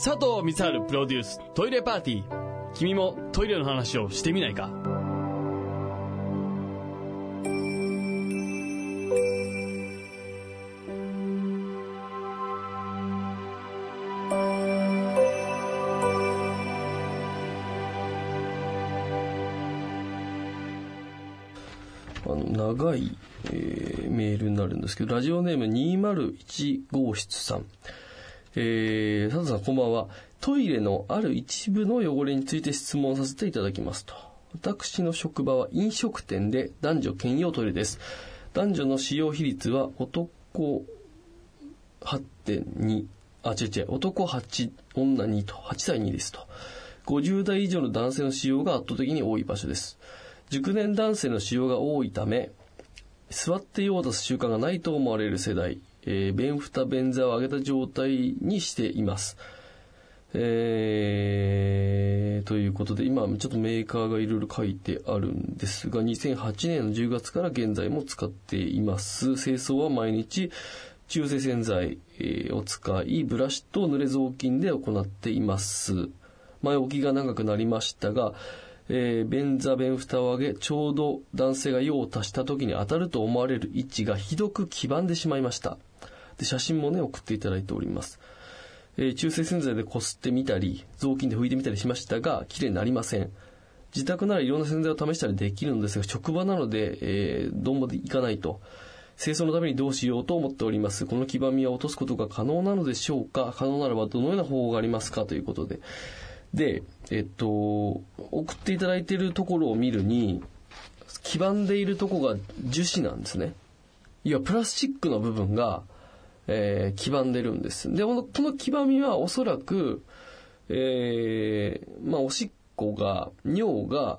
佐藤光晴プロデューストイレパーティー。君もトイレの話をしてみないか？あの長い、えーメールになるんですけど、ラジオネーム201号室さん。えー、佐藤さんこんばんは。トイレのある一部の汚れについて質問させていただきますと。私の職場は飲食店で男女兼用トイレです。男女の使用比率は男8.2、あ、違う違う、男8、女2と、8対2ですと。50代以上の男性の使用が圧倒的に多い場所です。熟年男性の使用が多いため、座って用を出す習慣がないと思われる世代、えー、便蓋、便座を上げた状態にしています。えー、ということで、今ちょっとメーカーがいろいろ書いてあるんですが、2008年の10月から現在も使っています。清掃は毎日、中性洗剤を使い、ブラシと濡れ雑巾で行っています。前置きが長くなりましたが、えー便座便蓋を上げ、ちょうど男性が用を足した時に当たると思われる位置がひどく黄ばんでしまいました。で写真もね、送っていただいております。えー中性洗剤でこすってみたり、雑巾で拭いてみたりしましたが、綺麗になりません。自宅ならいろんな洗剤を試したりできるんですが、職場なので、えーどうもいかないと。清掃のためにどうしようと思っております。この黄ばみは落とすことが可能なのでしょうか？可能ならばどのような方法がありますか？ということで。で、えっと、送っていただいているところを見るに、黄ばんでいるとこが樹脂なんですね。いや、プラスチックの部分が、えー黄ばんでるんです。で、このこの黄ばみはおそらく、えーまあ、おしっこが、尿が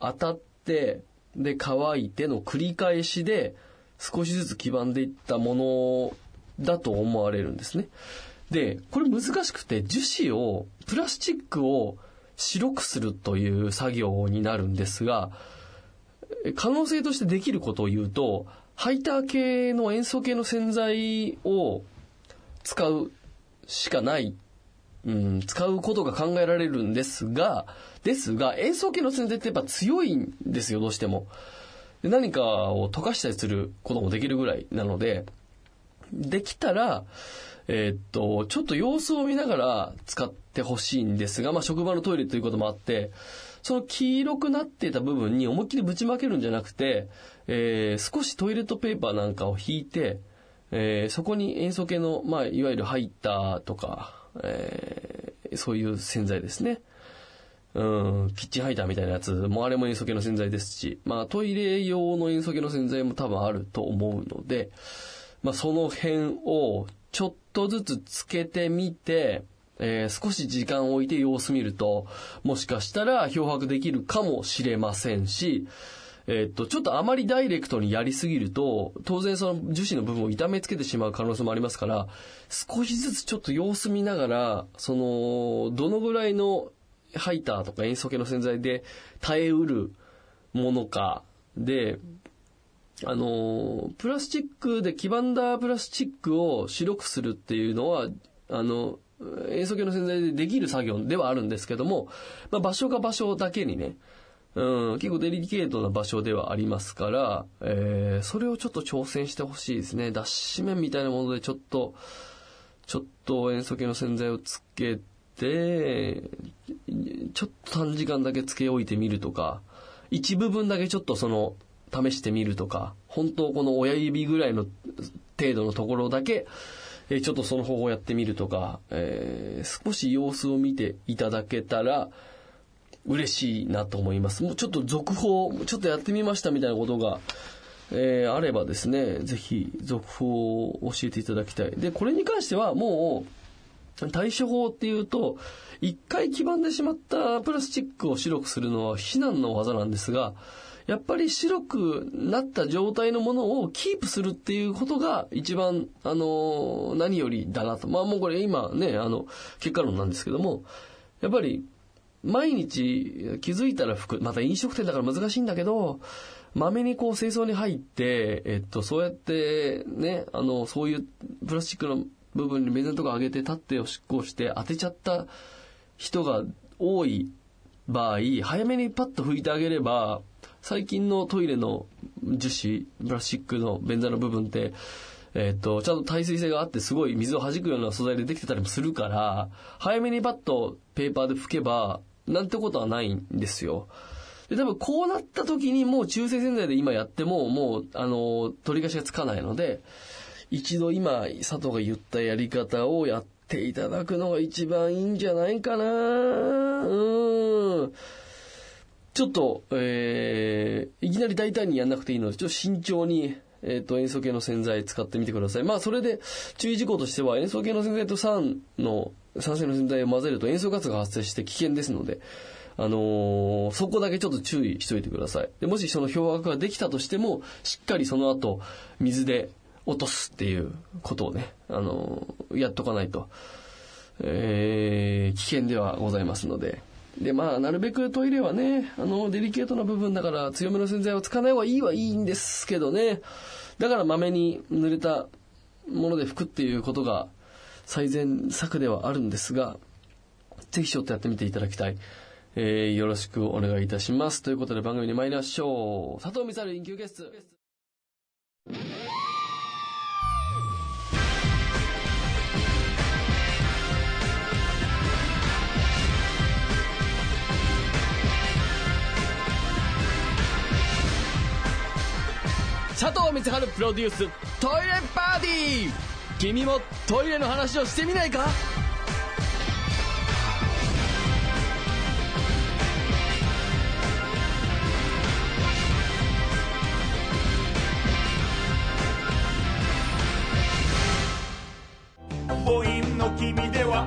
当たって、で、乾いての繰り返しで、少しずつ黄ばんでいったものだと思われるんですね。で、これ難しくて、樹脂を、プラスチックを白くするという作業になるんですが、可能性としてできることを言うと、ハイター系の塩素系の洗剤を使うしかない、うん、使うことが考えられるんですが、ですが、塩素系の洗剤ってやっぱ強いんですよ、どうしても。何かを溶かしたりすることもできるぐらいなので、できたら、えーっと、ちょっと様子を見ながら使ってほしいんですが、まあ、職場のトイレということもあって、その黄色くなっていた部分に思いっきりぶちまけるんじゃなくて、えー少しトイレットペーパーなんかを引いて、えーそこに塩素系の、まあ、いわゆるハイターとか、えーそういう洗剤ですね。うん、キッチンハイターみたいなやつもあれも塩素系の洗剤ですし、まあトイレ用の塩素系の洗剤も多分あると思うので、まあその辺をちょっとずつつけてみて、えー少し時間を置いて様子見ると、もしかしたら漂白できるかもしれませんし、えっと、ちょっとあまりダイレクトにやりすぎると、当然その樹脂の部分を痛めつけてしまう可能性もありますから、少しずつちょっと様子見ながら、その、どのぐらいのハイターとか塩素系の洗剤で耐えうるものか、で、あの、プラスチックで黄ばんだプラスチックを白くするっていうのは、あの、塩素系の洗剤でできる作業ではあるんですけども、まあ、場所が場所だけにね、うん、結構デリケートな場所ではありますから、えーそれをちょっと挑戦してほしいですね。脱脂麺みたいなものでちょっと、ちょっと塩素系の洗剤をつけて、ちょっと短時間だけつけ置いてみるとか、一部分だけちょっとその、試してみるとか、本当この親指ぐらいの程度のところだけ、えちょっとその方法をやってみるとか、えー少し様子を見ていただけたら、嬉しいなと思います。もうちょっと続報、ちょっとやってみましたみたいなことが、えーあればですね、ぜひ続報を教えていただきたい。で、これに関してはもう、対処法っていうと、一回黄ばんでしまったプラスチックを白くするのは非難の技なんですが、やっぱり白くなった状態のものをキープするっていうことが一番、あの、何よりだなと。まあもうこれ今ね、あの、結果論なんですけども、やっぱり毎日気づいたら服、また飲食店だから難しいんだけど、まめにこう清掃に入って、えっと、そうやってね、あの、そういうプラスチックの部分に便座のとこ上げて立っておしっこして当てちゃった人が多い場合、早めにパッと拭いてあげれば、最近のトイレの樹脂、プラスチックの便座の部分って、えっ、と、ちゃんと耐水性があってすごい水を弾くような素材でできてたりもするから、早めにパッとペーパーで拭けば、なんてことはないんですよ。で、多分こうなった時にもう中性洗剤で今やっても、もう、あの、取り返しがつかないので、一度今、佐藤が言ったやり方をやっていただくのが一番いいんじゃないかなうん。ちょっと、えー、いきなり大胆にやんなくていいので、ちょっと慎重に、えっ、と、塩素系の洗剤使ってみてください。まあ、それで、注意事項としては、塩素系の洗剤と酸の、酸性の洗剤を混ぜると塩素ガスが発生して危険ですので、あのーそこだけちょっと注意しといてください。で、もしその氷圧ができたとしても、しっかりその後、水で落とすっていうことをね、あのーやっとかないと、えー危険ではございますので。で、まあ、なるべくトイレはね、あの、デリケートな部分だから強めの洗剤を使わない方がいいはいいんですけどね。だから、まめに濡れたもので拭くっていうことが最善策ではあるんですが、ぜひちょっとやってみていただきたい。えーよろしくお願いいたします。ということで番組に参りましょう。佐藤美沙臨休ゲス佐藤光晴プロデューストイレパーティー。君もトイレの話をしてみないか？母音の君では